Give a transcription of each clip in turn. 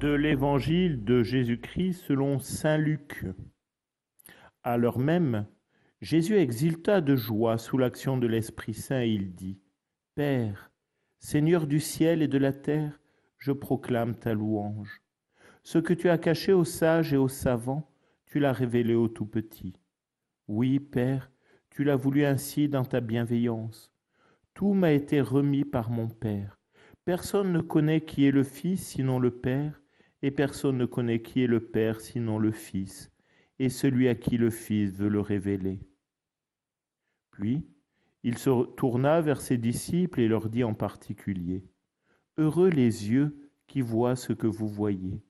de l'Évangile de Jésus-Christ selon Saint Luc. À l'heure même, Jésus exulta de joie sous l'action de l'Esprit Saint et il dit, Père, Seigneur du ciel et de la terre, je proclame ta louange. Ce que tu as caché aux sages et aux savants, tu l'as révélé aux tout petits. Oui, Père, tu l'as voulu ainsi dans ta bienveillance. Tout m'a été remis par mon Père. Personne ne connaît qui est le Fils sinon le Père, et personne ne connaît qui est le Père sinon le Fils, et celui à qui le Fils veut le révéler. Puis, il se tourna vers ses disciples et leur dit en particulier, Heureux les yeux qui voient ce que vous voyez.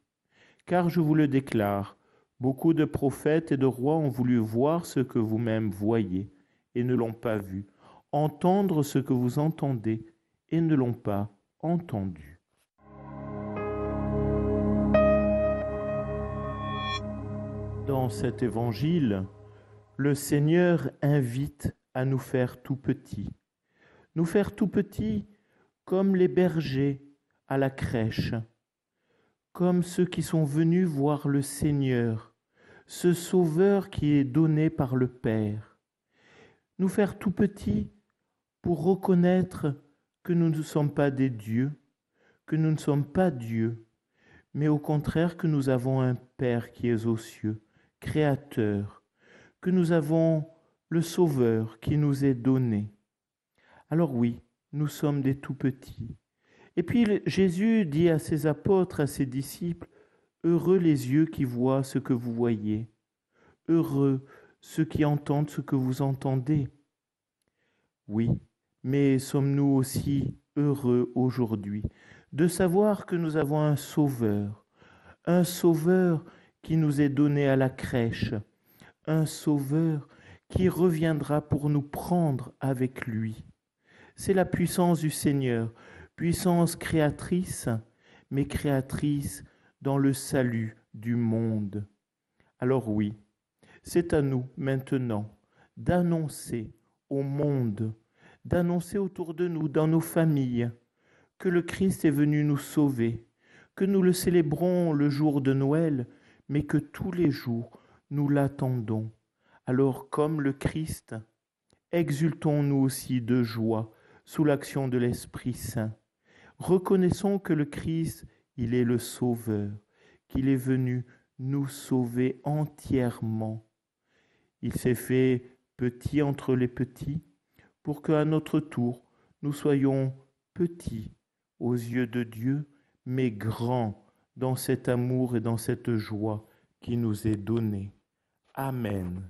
Car je vous le déclare, beaucoup de prophètes et de rois ont voulu voir ce que vous-même voyez, et ne l'ont pas vu, entendre ce que vous entendez, et ne l'ont pas entendu. Dans cet évangile, le Seigneur invite à nous faire tout petits, nous faire tout petits comme les bergers à la crèche, comme ceux qui sont venus voir le Seigneur, ce Sauveur qui est donné par le Père. Nous faire tout petits pour reconnaître que nous ne sommes pas des dieux, que nous ne sommes pas Dieu, mais au contraire que nous avons un Père qui est aux cieux, Créateur, que nous avons le Sauveur qui nous est donné. Alors oui, nous sommes des tout petits. Et puis Jésus dit à ses apôtres, à ses disciples, Heureux les yeux qui voient ce que vous voyez, heureux ceux qui entendent ce que vous entendez. Oui, mais sommes-nous aussi heureux aujourd'hui de savoir que nous avons un Sauveur, un Sauveur qui nous est donné à la crèche, un Sauveur qui reviendra pour nous prendre avec lui. C'est la puissance du Seigneur, puissance créatrice, mais créatrice dans le salut du monde. Alors oui, c'est à nous maintenant d'annoncer au monde d'annoncer autour de nous, dans nos familles, que le Christ est venu nous sauver, que nous le célébrons le jour de Noël, mais que tous les jours nous l'attendons. Alors comme le Christ, exultons-nous aussi de joie sous l'action de l'Esprit Saint. Reconnaissons que le Christ, il est le Sauveur, qu'il est venu nous sauver entièrement. Il s'est fait petit entre les petits, pour qu'à notre tour nous soyons petits aux yeux de Dieu, mais grands dans cet amour et dans cette joie qui nous est donnée. Amen.